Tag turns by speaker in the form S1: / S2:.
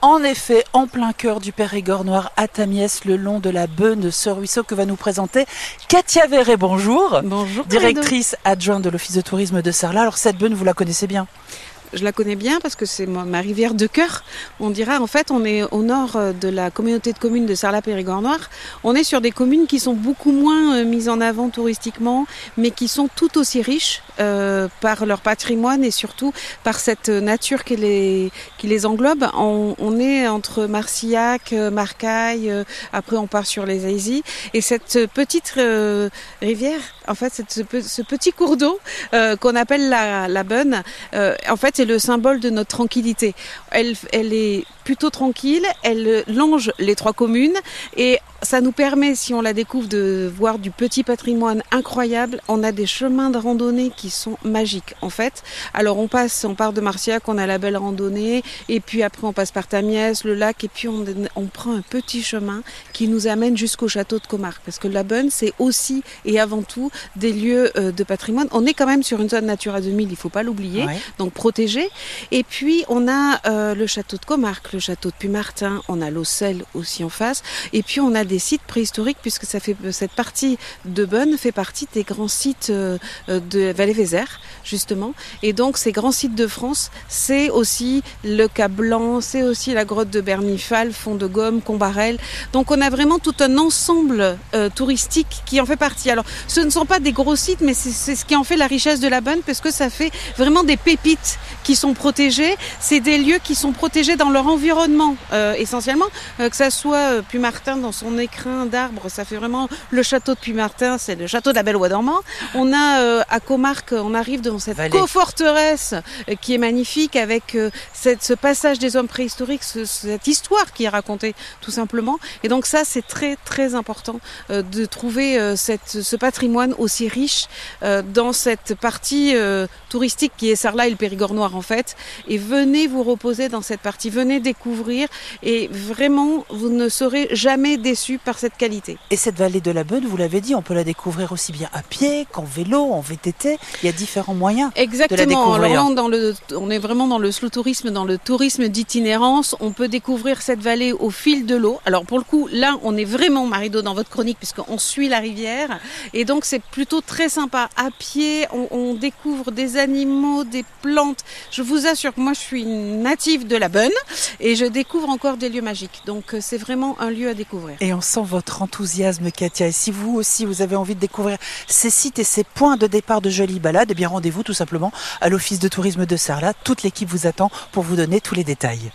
S1: En effet, en plein cœur du Périgord noir à Tamiès, le long de la Beune de ce ruisseau que va nous présenter Katia Verret. Bonjour.
S2: Bonjour.
S1: Directrice adjointe de l'Office de tourisme de Sarlat. Alors cette Beune, vous la connaissez bien?
S2: Je la connais bien parce que c'est ma rivière de cœur. On dira en fait on est au nord euh, de la communauté de communes de Sarlat-Périgord Noir. On est sur des communes qui sont beaucoup moins euh, mises en avant touristiquement, mais qui sont tout aussi riches euh, par leur patrimoine et surtout par cette nature qui les, qui les englobe. On, on est entre Marcillac, Marcaille, après on part sur les Aisy. Et cette petite rivière, en fait, ce, ce petit cours d'eau qu'on appelle la, la Bonne, en fait, c'est le symbole de notre tranquillité. Plutôt tranquille, elle longe les trois communes et ça nous permet, si on la découvre, de voir du petit patrimoine incroyable. On a des chemins de randonnée qui sont magiques, en fait. Alors, on passe, on part de Marciac, on a la belle randonnée, et puis après, on passe par Tamiès, le lac, et puis on, on prend un petit chemin qui nous amène jusqu'au château de Comarque. Parce que la Bonne, c'est aussi et avant tout des lieux euh, de patrimoine. On est quand même sur une zone Natura 2000, il faut pas l'oublier, donc protégée. Et puis, on a euh, le château de Comarque, château de Puy-Martin, on a l'Ocel aussi en face, et puis on a des sites préhistoriques puisque ça fait cette partie de Bonne fait partie des grands sites euh, de Vallée-Vézère justement. Et donc ces grands sites de France, c'est aussi le Cap Blanc, c'est aussi la grotte de Bernifal, Fond de Gomme, Combarel. Donc on a vraiment tout un ensemble euh, touristique qui en fait partie. Alors ce ne sont pas des gros sites, mais c'est ce qui en fait la richesse de la Bonne parce que ça fait vraiment des pépites qui sont protégées. C'est des lieux qui sont protégés dans leur environnement euh, essentiellement, que ça soit Puy-Martin dans son écrin d'arbres, ça fait vraiment le château de Puy-Martin, c'est le château d'Abel-Ouai dormant. On a euh, à Comarque, on arrive dans cette coforteresse euh, qui est magnifique avec euh, cette, ce passage des hommes préhistoriques, cette histoire qui est racontée tout simplement. Et donc ça, c'est très très important de trouver cette, ce patrimoine aussi riche dans cette partie touristique qui est Sarlat et le Périgord noir en fait. Et venez vous reposer dans cette partie, venez découvrir et vraiment vous ne serez jamais déçus par cette qualité.
S1: Et cette vallée de la Beune, vous l'avez dit, on peut la découvrir aussi bien à pied qu'en vélo, en VTT. Il y a différents moyens.
S2: Exactement.
S1: De la découvrir.
S2: Dans le, on est vraiment dans le slow tourisme, dans le tourisme d'itinérance. On peut découvrir cette vallée au fil de l'eau. Alors pour le coup, là, on est vraiment Marido dans votre chronique puisqu'on suit la rivière. Et donc c'est plutôt très sympa. À pied, on, on, découvre des animaux, des plantes. Je vous assure que moi, je suis native de la Bonne et je découvre encore des lieux magiques. Donc c'est vraiment un lieu à découvrir.
S1: Et on sent votre enthousiasme, Katia. Et si vous aussi, vous avez envie de découvrir ces sites et ces points de départ de jolies balades, eh bien rendez-vous tout simplement à l'Office de tourisme de Sarlat. Toute l'équipe vous attend pour vous donner tous les détails.